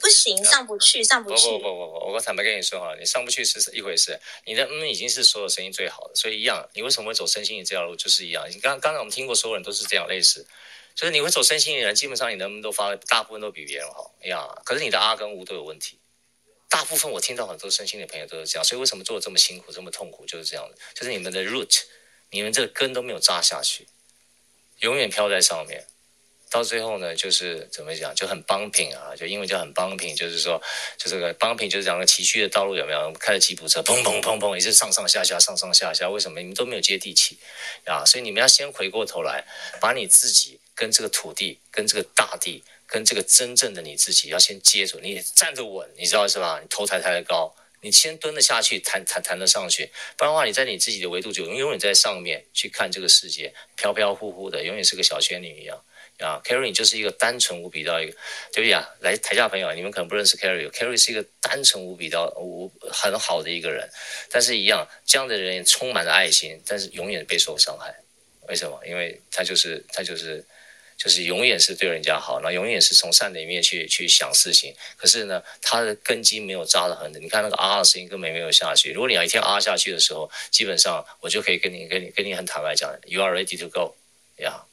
不行，上不去，上不去。不不不不不，我刚才没跟你说哈，你上不去是一回事。你的嗯已经是所有声音最好的，所以一样。你为什么会走身心灵这条路，就是一样。你刚刚才我们听过，所有人都是这样类似。就是你会走身心灵的人，基本上你能不能都发，大部分都比别人好呀。可是你的阿跟乌都有问题，大部分我听到很多身心的朋友都是这样。所以为什么做的这么辛苦，这么痛苦，就是这样的。就是你们的 root，你们这个根都没有扎下去，永远飘在上面，到最后呢，就是怎么讲，就很 bumping 啊，就英文叫很 bumping，就是说，就这个 bumping 就是讲个崎岖的道路有没有？开着吉普车，砰砰砰砰，也是上上下下，上上下下。为什么你们都没有接地气啊？所以你们要先回过头来，把你自己。跟这个土地，跟这个大地，跟这个真正的你自己，要先接住，你站得稳，你知道是吧？你头抬抬得高，你先蹲得下去，弹弹弹得上去。不然的话，你在你自己的维度就永远在上面去看这个世界，飘飘忽忽的，永远是个小仙女一样啊。Carry 就是一个单纯无比到一个，对不对啊？来台下朋友，你们可能不认识 Carry，Carry 是一个单纯无比到无很好的一个人，但是一样这样的人也充满了爱心，但是永远备受伤害。为什么？因为他就是他就是。就是永远是对人家好，那永远是从善的一面去去想事情。可是呢，他的根基没有扎得很的。你看那个啊的声音根本没有下去。如果你要一天啊下去的时候，基本上我就可以跟你跟你跟你很坦白讲，You are ready to go，呀、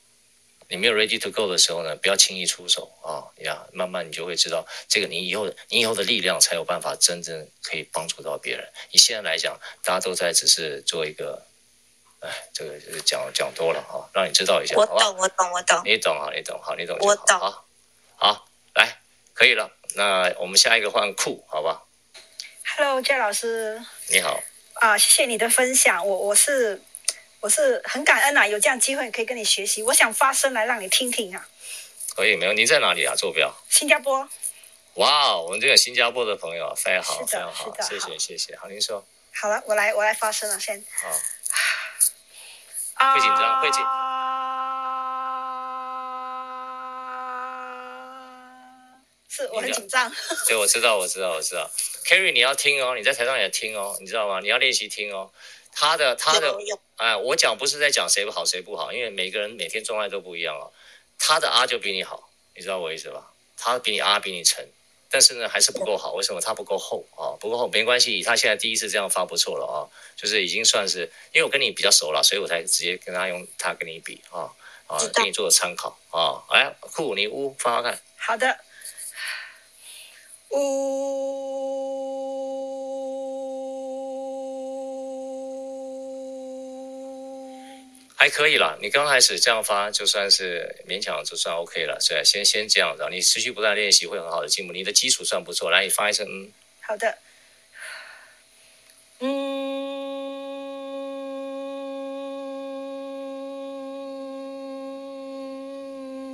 你没有 ready to go 的时候呢，不要轻易出手啊，呀、慢慢你就会知道，这个你以后你以后的力量才有办法真正可以帮助到别人。你现在来讲，大家都在只是做一个。哎，这个讲讲多了哈，让你知道一下，我懂，我懂，我懂，你懂啊，你懂，好，你懂，我懂，好，好，来，可以了，那我们下一个换酷，好吧？Hello，Jack 老师，你好，啊，谢谢你的分享，我我是我是很感恩啊，有这样机会可以跟你学习，我想发声来让你听听啊。可以，没有，您在哪里啊？坐标？新加坡。哇，我们这个新加坡的朋友非常好，是的，非常好，是的，谢谢，谢谢，好，您说。好了，我来，我来发声了，先。好。会紧张，会紧。是我很紧张。对，我知道，我知道，我知道。Kerry，你要听哦，你在台上也听哦，你知道吗？你要练习听哦。他的他的，哎，我讲不是在讲谁不好谁不好，因为每个人每天状态都不一样哦。他的啊就比你好，你知道我意思吧？他比你啊比你沉，但是呢还是不够好。为什么？它不够厚啊，不够厚没关系。他现在第一次这样发不错了啊，就是已经算是，因为我跟你比较熟了，所以我才直接跟他用他跟你比啊啊，给你做个参考啊。哎，酷，你呜发发看。好的，呜。还可以了，你刚开始这样发就算是勉强，就算 OK 了。是先先这样子，你持续不断练习会很好的进步。你的基础算不错，来，你发一声嗯。好的。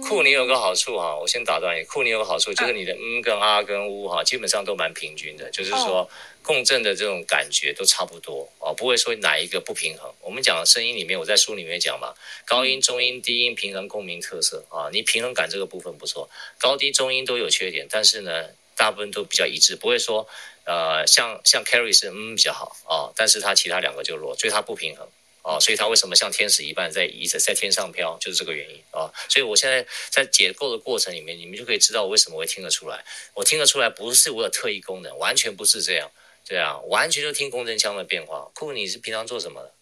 酷，你有个好处哈，我先打断你。库，你有个好处，就是你的嗯跟啊跟呜哈，基本上都蛮平均的，就是说。共振的这种感觉都差不多哦，不会说哪一个不平衡。我们讲声音里面，我在书里面讲嘛，高音、中音、低音平衡共鸣特色啊，你平衡感这个部分不错，高低中音都有缺点，但是呢，大部分都比较一致，不会说呃像像 Carry 是嗯比较好啊，但是他其他两个就弱，所以他不平衡啊，所以他为什么像天使一般在一直在天上飘，就是这个原因啊。所以我现在在解构的过程里面，你们就可以知道我为什么会听得出来，我听得出来不是我有特异功能，完全不是这样。对啊，完全就听共振腔的变化。酷，你是平常做什么的？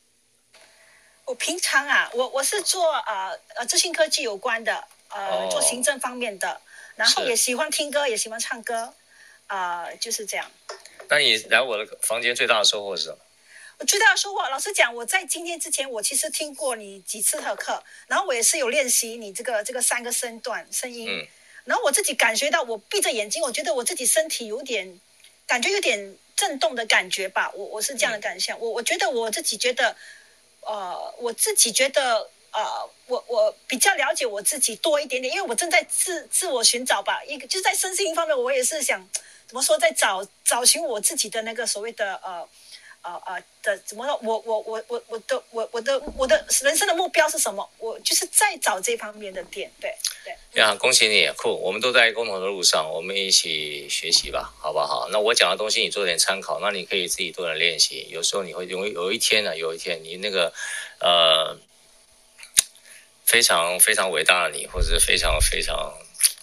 我平常啊，我我是做呃呃资讯科技有关的，呃、哦、做行政方面的，然后也喜欢听歌，也喜欢唱歌，啊、呃，就是这样。那你来我的房间最大的收获是什么？我最大的收获，老实讲，我在今天之前，我其实听过你几次的课，然后我也是有练习你这个这个三个声段声音，嗯、然后我自己感觉到，我闭着眼睛，我觉得我自己身体有点感觉有点。震动的感觉吧，我我是这样的感想，我我觉得我自己觉得，呃，我自己觉得，呃，我我比较了解我自己多一点点，因为我正在自自我寻找吧，一个就是在身心方面，我也是想怎么说，在找找寻我自己的那个所谓的呃。啊啊的怎么说？我我我我我的我我的我的人生的目标是什么？我就是在找这方面的点，对对。呀，恭喜你，酷！我们都在共同的路上，我们一起学习吧，好不好？那我讲的东西你做点参考，那你可以自己多点练习。有时候你会有有一天呢，有一天你那个呃非常非常伟大的你，或者非常非常。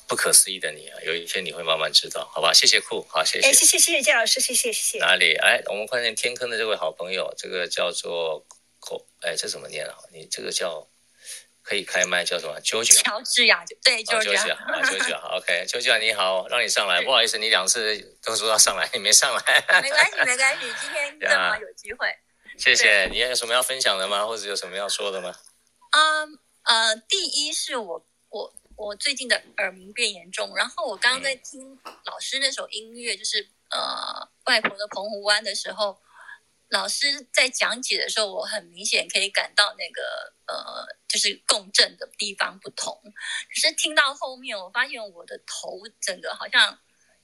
不可思议的你啊，有一天你会慢慢知道，好吧？谢谢酷，好，谢谢。哎，谢谢谢谢谢老师，谢谢谢谢。哪里？哎，我们看见天坑的这位好朋友，这个叫做口，哎，这怎么念啊？你这个叫可以开麦，叫什么？Georgia。乔治亚，对，Georgia。啊，Georgia，好，OK，Georgia 你好，让你上来，不好意思，你两次都说要上来，你没上来。没关系，没关系，今天正好有机会。谢谢，你有什么要分享的吗？或者有什么要说的吗？嗯呃，第一是我我。最近的耳鸣变严重，然后我刚刚在听老师那首音乐，就是呃外婆的澎湖湾的时候，老师在讲解的时候，我很明显可以感到那个呃就是共振的地方不同。可是听到后面，我发现我的头整个好像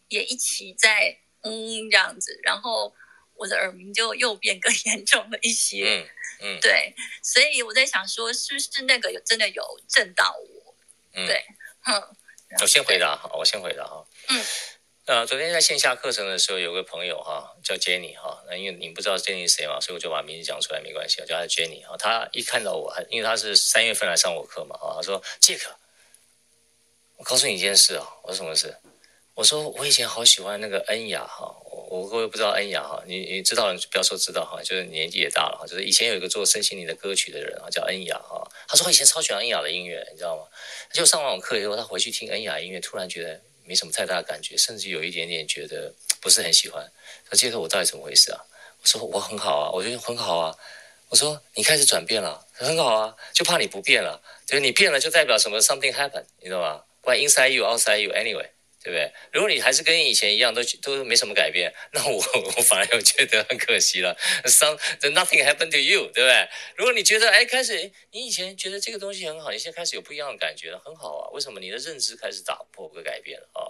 也一起在嗯这样子，然后我的耳鸣就又变更 严重了一些。嗯嗯，对，所以我在想说，是不是那个有真的有震到我？嗯，对，嗯，我先回答哈，我先回答哈，嗯，呃，昨天在线下课程的时候，有个朋友哈，叫 Jenny 哈，那因为你不知道 Jenny 是谁嘛，所以我就把名字讲出来，没关系，我叫他 Jenny 哈。他一看到我，因为他是三月份来上我课嘛，啊，他说杰克，我告诉你一件事啊，我说什么事？我说我以前好喜欢那个恩雅哈。我各位不知道恩雅哈，你你知道，不要说知道哈，就是年纪也大了哈。就是以前有一个做身心灵的歌曲的人啊，叫恩雅哈。他说他以前超喜欢恩雅的音乐，你知道吗？就上完我课以后，他回去听恩雅音乐，突然觉得没什么太大的感觉，甚至有一点点觉得不是很喜欢。他接着，我到底怎么回事啊？我说我很好啊，我觉得很好啊。我说你开始转变了，很好啊，就怕你不变了。就是你变了，就代表什么？Something happened，你知道吗不管 inside you, outside you, anyway。对不对？如果你还是跟以前一样，都都没什么改变，那我我反而又觉得很可惜了。Some nothing happened to you，对不对？如果你觉得哎，开始你以前觉得这个东西很好，你现在开始有不一样的感觉了，很好啊。为什么？你的认知开始打破和改变了啊？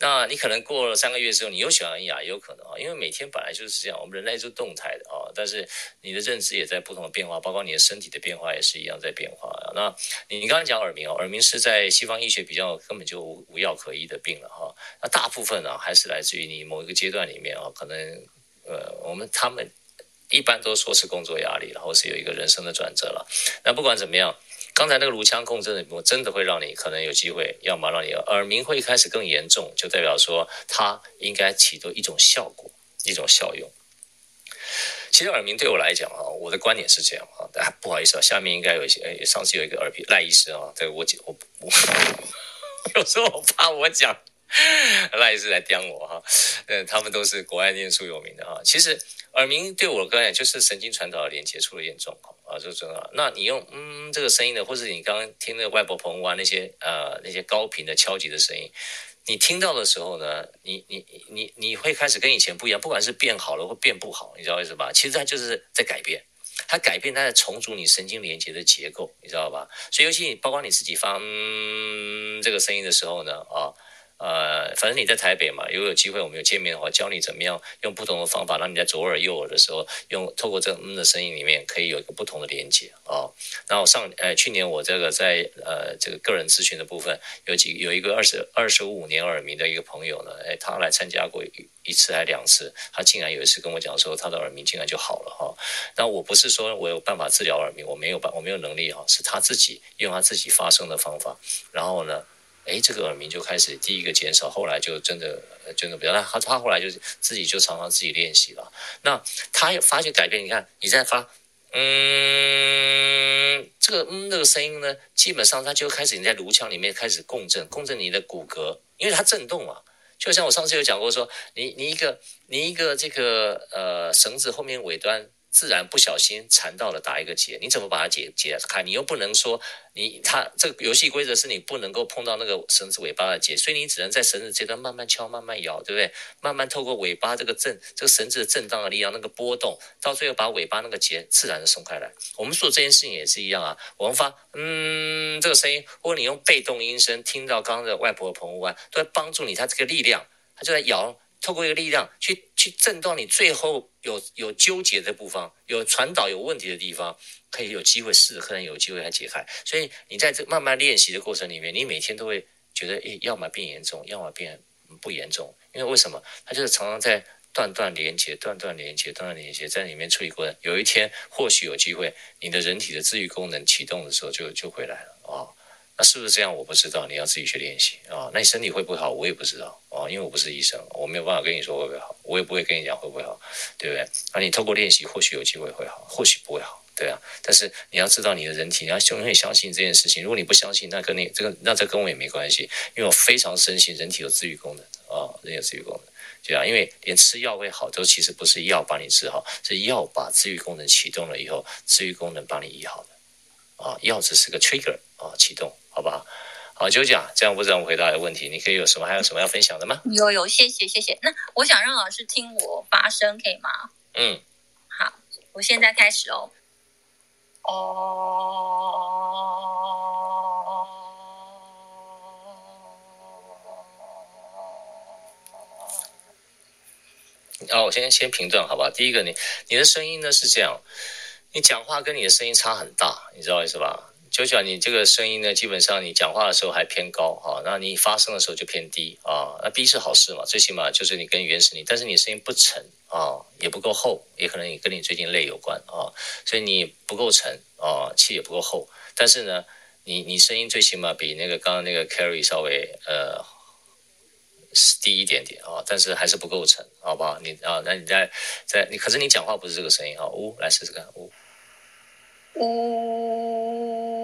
那你可能过了三个月之后，你又喜欢恩雅，也有可能啊。因为每天本来就是这样，我们人类是动态的啊。但是你的认知也在不同的变化，包括你的身体的变化也是一样在变化。了。那你刚刚讲耳鸣哦，耳鸣是在西方医学比较根本就无无药可医的病了哈。那大部分呢、啊，还是来自于你某一个阶段里面啊，可能呃，我们他们一般都说是工作压力，然后是有一个人生的转折了。那不管怎么样，刚才那个颅腔共振的，我真的会让你可能有机会，要么让你耳鸣会开始更严重，就代表说它应该起到一种效果，一种效用。其实耳鸣对我来讲啊，我的观点是这样啊，但不好意思啊，下面应该有一些，诶，上次有一个耳鼻赖医师啊，对我我我，有时候我怕我讲赖医师来刁我哈，嗯，他们都是国外念书有名的哈。其实耳鸣对我的观点就是神经传导的连接出了一点状况啊，就这样。那你用嗯这个声音的，或者你刚刚听那个外婆澎湖湾那些呃那些高频的敲击的声音。你听到的时候呢，你你你你会开始跟以前不一样，不管是变好了或变不好，你知道为什么吧？其实它就是在改变，它改变，它在重组你神经连接的结构，你知道吧？所以尤其你包括你自己发嗯这个声音的时候呢，啊。呃，反正你在台北嘛，如果有机会我们有见面的话，教你怎么样用不同的方法，让你在左耳右耳的时候，用透过这个嗯的声音里面，可以有一个不同的连接啊。然后上呃去年我这个在呃这个个人咨询的部分，有几有一个二十二十五年耳鸣的一个朋友呢，哎，他来参加过一次还两次，他竟然有一次跟我讲说他的耳鸣竟然就好了哈。那我不是说我有办法治疗耳鸣，我没有办我没有能力哈，是他自己用他自己发声的方法，然后呢。哎，这个耳鸣就开始第一个减少，后来就真的真的比较。那他他后来就是自己就常常自己练习了。那他发觉改变，你看你在发，嗯，这个嗯那个声音呢，基本上它就开始你在颅腔里面开始共振，共振你的骨骼，因为它震动嘛。就像我上次有讲过说，你你一个你一个这个呃绳子后面尾端。自然不小心缠到了打一个结，你怎么把它解解开？你又不能说你它这个游戏规则是你不能够碰到那个绳子尾巴的结，所以你只能在绳子这端慢慢敲、慢慢摇，对不对？慢慢透过尾巴这个震这个绳子的震荡的力量，那个波动，到最后把尾巴那个结自然的松开来。我们做这件事情也是一样啊，我们发嗯这个声音，或者你用被动音声听到刚刚的外婆的澎湖湾，都在帮助你，它这个力量，它就在摇。透过一个力量去去震动你最后有有纠结的部分，有传导有问题的地方，可以有机会试可能有机会来解开。所以你在这慢慢练习的过程里面，你每天都会觉得，诶，要么变严重，要么变不严重。因为为什么？它就是常常在断断连接、断断连接、断断连接，在里面处理过程。有一天或许有机会，你的人体的自愈功能启动的时候就就回来了。哦那是不是这样？我不知道，你要自己去练习啊。那你身体会不会好？我也不知道啊，因为我不是医生，我没有办法跟你说会不会好，我也不会跟你讲会不会好，对不对？那你透过练习，或许有机会会好，或许不会好，对啊。但是你要知道你的人体，你要永远相信这件事情。如果你不相信，那跟你这个，那这跟我也没关系，因为我非常深信人体有自愈功能啊，人有自愈功能，对啊。因为连吃药会好，都其实不是药把你治好，是药把自愈功能启动了以后，自愈功能帮你医好的啊。药只是个 trigger 啊，启动。好不好？好，就讲这样，不知道我回答的问题，你可以有什么，还有什么要分享的吗？有有，谢谢谢谢。那我想让老师听我发声，可以吗？嗯，好，我现在开始哦。哦。哦，我先先评断，好吧？第一个，你你的声音呢是这样，你讲话跟你的声音差很大，你知道意思吧？九九你这个声音呢，基本上你讲话的时候还偏高啊，那你发声的时候就偏低啊。那低是好事嘛，最起码就是你跟原始你，但是你声音不沉啊，也不够厚，也可能也跟你最近累有关啊，所以你不够沉啊，气也不够厚。但是呢，你你声音最起码比那个刚刚那个 Carry 稍微呃低一点点啊，但是还是不够沉，好不好？你啊，那你在在你，可是你讲话不是这个声音啊，呜，来试试看，呜。呜，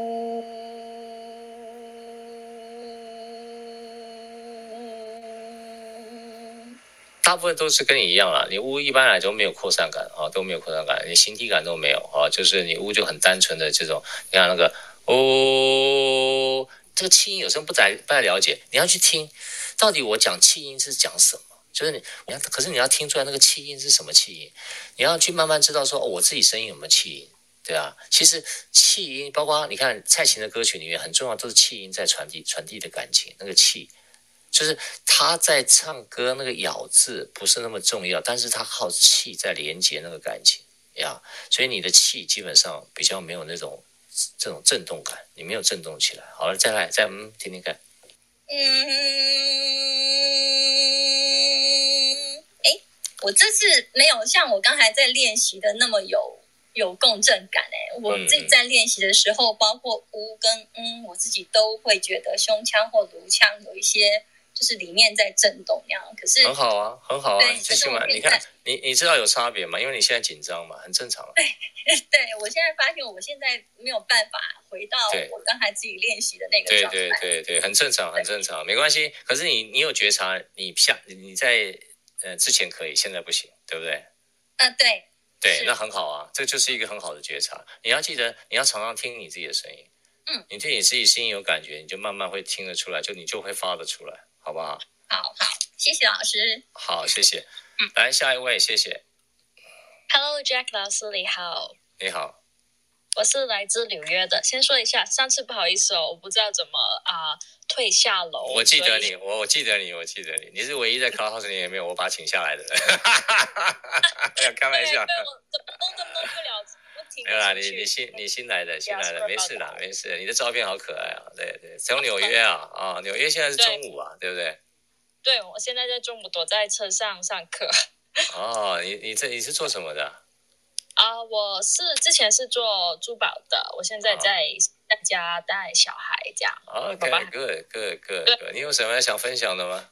大部分都是跟你一样啦。你呜一般来说没有扩散感啊，都没有扩散感，你形体感都没有啊，就是你呜就很单纯的这种。你看那个呜，这个气音有时候不太不太了解，你要去听，到底我讲气音是讲什么？就是你，你要可是你要听出来那个气音是什么气音，你要去慢慢知道说，哦，我自己声音有没有气音。对啊，其实气音包括你看蔡琴的歌曲里面很重要，都是气音在传递传递的感情。那个气，就是他在唱歌那个咬字不是那么重要，但是他靠气在连接那个感情呀。所以你的气基本上比较没有那种这种震动感，你没有震动起来。好了，再来，再嗯，听听看。嗯，哎，我这次没有像我刚才在练习的那么有有共振感哎。我自己在练习的时候，包括呜跟嗯，我自己都会觉得胸腔或颅腔有一些。就是里面在震动那样，可是很好啊，很好啊，最起码你看，你你知道有差别吗？因为你现在紧张嘛，很正常。对，对我现在发现，我现在没有办法回到我刚才自己练习的那个状态。对对对对，很正常，很正常，没关系。可是你你有觉察，你下你在呃之前可以，现在不行，对不对？嗯、呃，对。对，那很好啊，这就是一个很好的觉察。你要记得，你要常常听你自己的声音。嗯。你对你自己声音有感觉，你就慢慢会听得出来，就你就会发得出来。好不好？好好，谢谢老师。好，谢谢。嗯，来下一位，谢谢。Hello，Jack 老师，你好。你好，我是来自纽约的。先说一下，上次不好意思哦，我不知道怎么啊、呃、退下楼。我记得你，我我记得你，我记得你，你是唯一在 Clubhouse 里面我把他请下来的人。没有开玩笑。对，我怎么动都动不了。没有啦，你你新你新来的新来的，没事啦，没事。你的照片好可爱啊，对对，从纽约啊啊，纽约现在是中午啊，对不对？对，我现在在中午躲在车上上课。哦，你你这你是做什么的？啊，我是之前是做珠宝的，我现在在在家带小孩这样。OK，good good good，你有什么想分享的吗？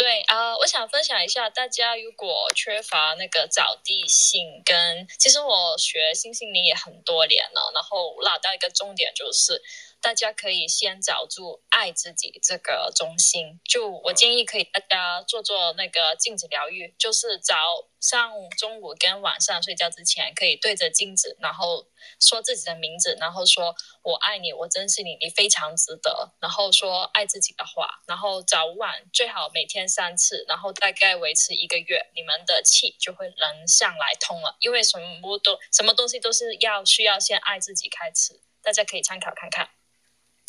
对啊、我想分享一下，大家如果缺乏那个找地性跟，其实我学心性灵也很多年了，然后拉到一个重点就是。大家可以先找住爱自己这个中心，就我建议可以大家做做那个镜子疗愈，就是早上、中午跟晚上睡觉之前，可以对着镜子，然后说自己的名字，然后说我爱你，我珍惜你，你非常值得，然后说爱自己的话，然后早晚最好每天三次，然后大概维持一个月，你们的气就会能上来通了，因为什么都什么东西都是要需要先爱自己开始，大家可以参考看看。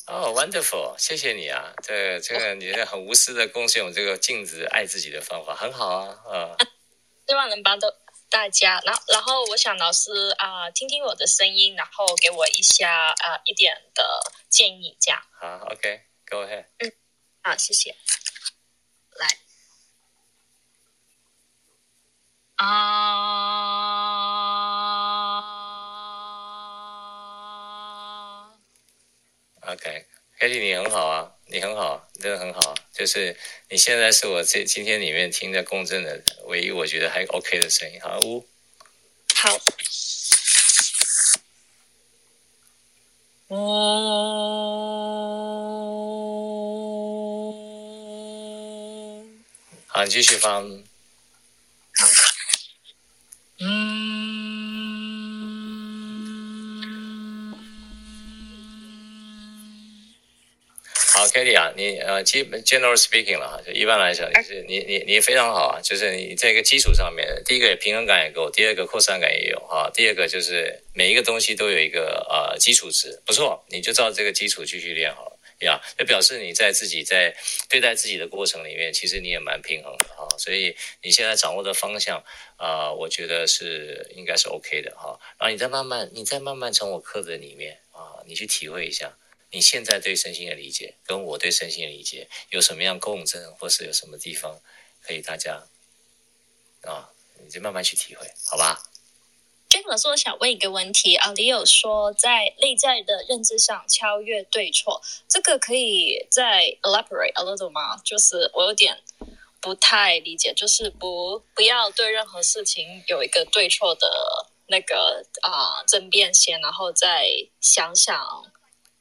哦、oh，wonderful，谢谢你啊！这这个你很无私的贡献我这个镜子爱自己的方法，很好啊！啊，希望能帮到大家。然后，然后我想老师啊、呃，听听我的声音，然后给我一下啊、呃、一点的建议，这样。好，OK，Go ahead。嗯，好，谢谢。来，啊。OK，Katie，你很好啊，你很好，真的很好。就是你现在是我这今天里面听的共振的唯一，我觉得还 OK 的声音。好，呜，好。嗯，好，你继续放。，Katie 啊，你呃，基本 general speaking 了哈，就一般来讲，就是你你你非常好啊，就是你在一个基础上面，第一个平衡感也够，第二个扩散感也有啊，第二个就是每一个东西都有一个呃基础值，不错，你就照这个基础继续练好了呀，就表示你在自己在对待自己的过程里面，其实你也蛮平衡的哈，所以你现在掌握的方向啊、我觉得是应该是 OK 的哈，然后你再慢慢，你再慢慢从我课的里面啊，你去体会一下。你现在对身心的理解，跟我对身心的理解有什么样共振，或是有什么地方可以大家啊，你就慢慢去体会，好吧金老师，我想问一个问题啊，你有说在内在的认知上超越对错，这个可以再 elaborate a little 吗？就是我有点不太理解，就是不不要对任何事情有一个对错的那个啊争辩先，然后再想想。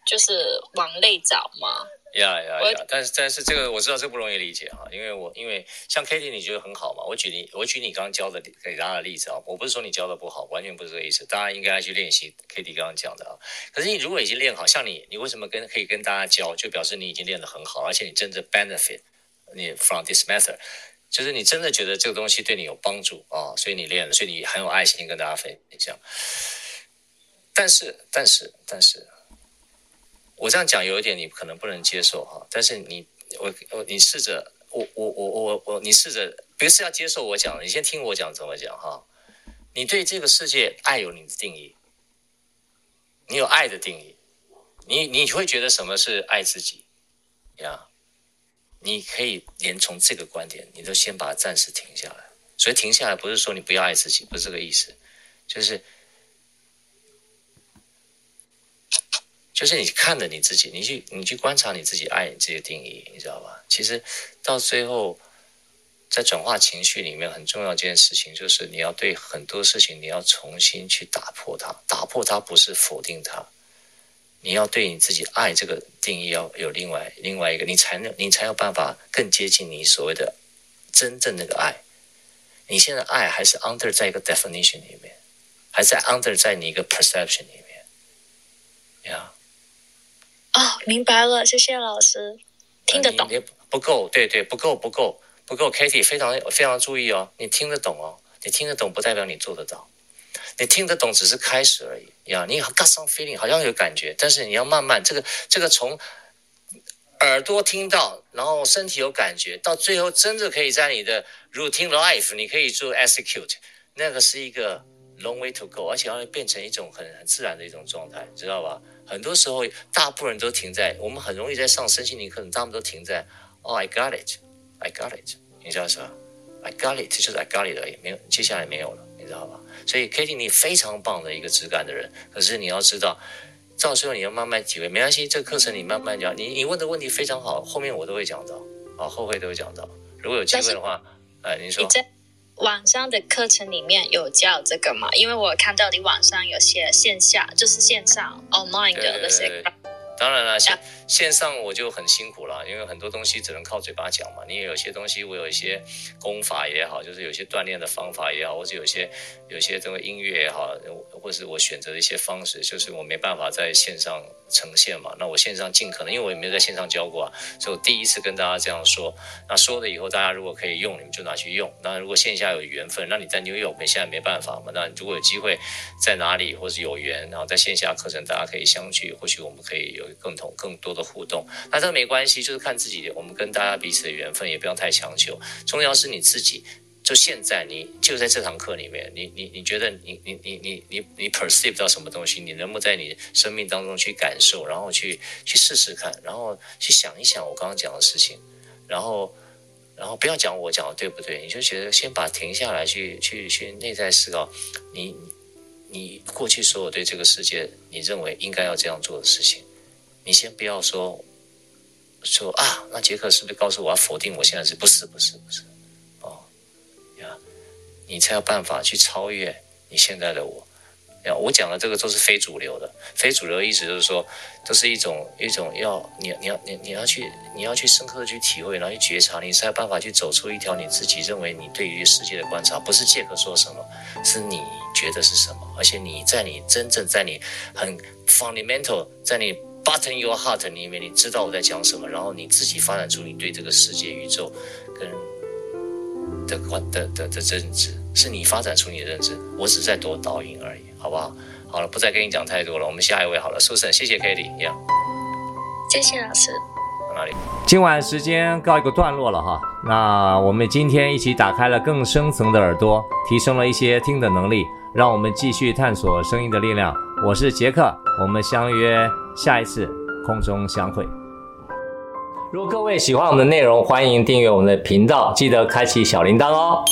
就是往内找吗？呀呀呀！但是但是这个我知道这不容易理解哈，因为我因为像 Kitty 你觉得很好嘛，我举你我举你刚刚教的给大家的例子啊，我不是说你教的不好，完全不是这个意思，大家应该去练习 Kitty 刚刚讲的啊。可是你如果已经练好，像你你为什么跟可以跟大家教，就表示你已经练得很好，而且你真的 benefit 你 from this method，就是你真的觉得这个东西对你有帮助啊，所以你练了，所以你很有爱心跟大家分享。但是但是但是。我这样讲有一点你可能不能接受哈，但是你我我你试着我我我我我你试着不是要接受我讲，你先听我讲怎么讲哈。你对这个世界爱有你的定义，你有爱的定义，你你会觉得什么是爱自己呀？你可以连从这个观点，你都先把它暂时停下来。所以停下来不是说你不要爱自己，不是这个意思，就是就是你看着你自己，你去你去观察你自己爱你自己的定义，你知道吧？其实到最后，在转化情绪里面很重要一件事情，就是你要对很多事情你要重新去打破它，打破它不是否定它，你要对你自己爱这个定义要有另外另外一个，你才能你才有办法更接近你所谓的真正那个爱。你现在爱还是 under 在一个 definition 里面，还是 under 在你一个 perception 里面，呀？哦，明白了，谢谢老师，听得懂。不够，对对，不够不够不够 Kitty 非常非常注意哦，你听得懂哦，你听得懂不代表你做得到，你听得懂只是开始而已呀。你 got some feeling 好像有感觉，但是你要慢慢这个这个从。耳朵听到，然后身体有感觉，到最后真的可以在你的 routine life，你可以做 execute，那个是一个 long way to go，而且要变成一种很很自然的一种状态，知道吧？很多时候，大部分人都停在，我们很容易在上身心灵课，大部分都停在，Oh I got it，I got it，你知道什么？I got it 就是 I got it 而已，没有，接下来没有了，你知道吧？所以 Kitty 你非常棒的一个质感的人，可是你要知道。到时候你要慢慢体会，没关系，这个课程你慢慢讲。你你问的问题非常好，后面我都会讲到，啊，后会都会讲到。如果有机会的话，哎，您说。你在网上的课程里面有教这个吗？因为我看到你网上有些线下，就是线上 online 的那些。当然了，线线上我就很辛苦了，因为很多东西只能靠嘴巴讲嘛。你也有些东西，我有一些功法也好，就是有些锻炼的方法也好，或者有些有些这个音乐也好，或是我选择的一些方式，就是我没办法在线上呈现嘛。那我线上尽可能，因为我也没有在线上教过啊，所以我第一次跟大家这样说。那说了以后，大家如果可以用，你们就拿去用。那如果线下有缘分，那你在纽约，我们现在没办法嘛。那如果有机会在哪里，或是有缘，然后在线下课程大家可以相聚，或许我们可以有。更同更多的互动，那这没关系，就是看自己。我们跟大家彼此的缘分，也不用太强求。重要是你自己，就现在，你就在这堂课里面，你你你觉得你你你你你你 perceive 到什么东西？你能不能在你生命当中去感受，然后去去试试看，然后去想一想我刚刚讲的事情，然后然后不要讲我讲的对不对？你就觉得先把停下来去，去去内在思考，你你过去所有对这个世界你认为应该要这样做的事情。你先不要说说啊，那杰克是不是告诉我要否定我现在是不是不是不是，你才有办法去超越你现在的我。我讲的这个都是非主流的，非主流的意思就是说，都是一种一种要你你要你你要去你要去深刻的去体会，然后去觉察，你才有办法去走出一条你自己认为你对于世界的观察，不是借口说什么，是你觉得是什么，而且你在你真正在你很 fundamental 在你。Button your heart 里面，你知道我在讲什么，然后你自己发展出你对这个世界、宇宙跟的观的的的真知，是你发展出你的认知，我只在多导引而已，好不好？好了，不再跟你讲太多了，我们下一位好了，Susan，谢谢 Katie，一样，谢谢老师。哪里？今晚时间告一个段落了哈，那我们今天一起打开了更深层的耳朵，提升了一些听的能力，让我们继续探索声音的力量。我是杰克，我们相约下一次空中相会。如果各位喜欢我们的内容，欢迎订阅我们的频道，记得开启小铃铛哦。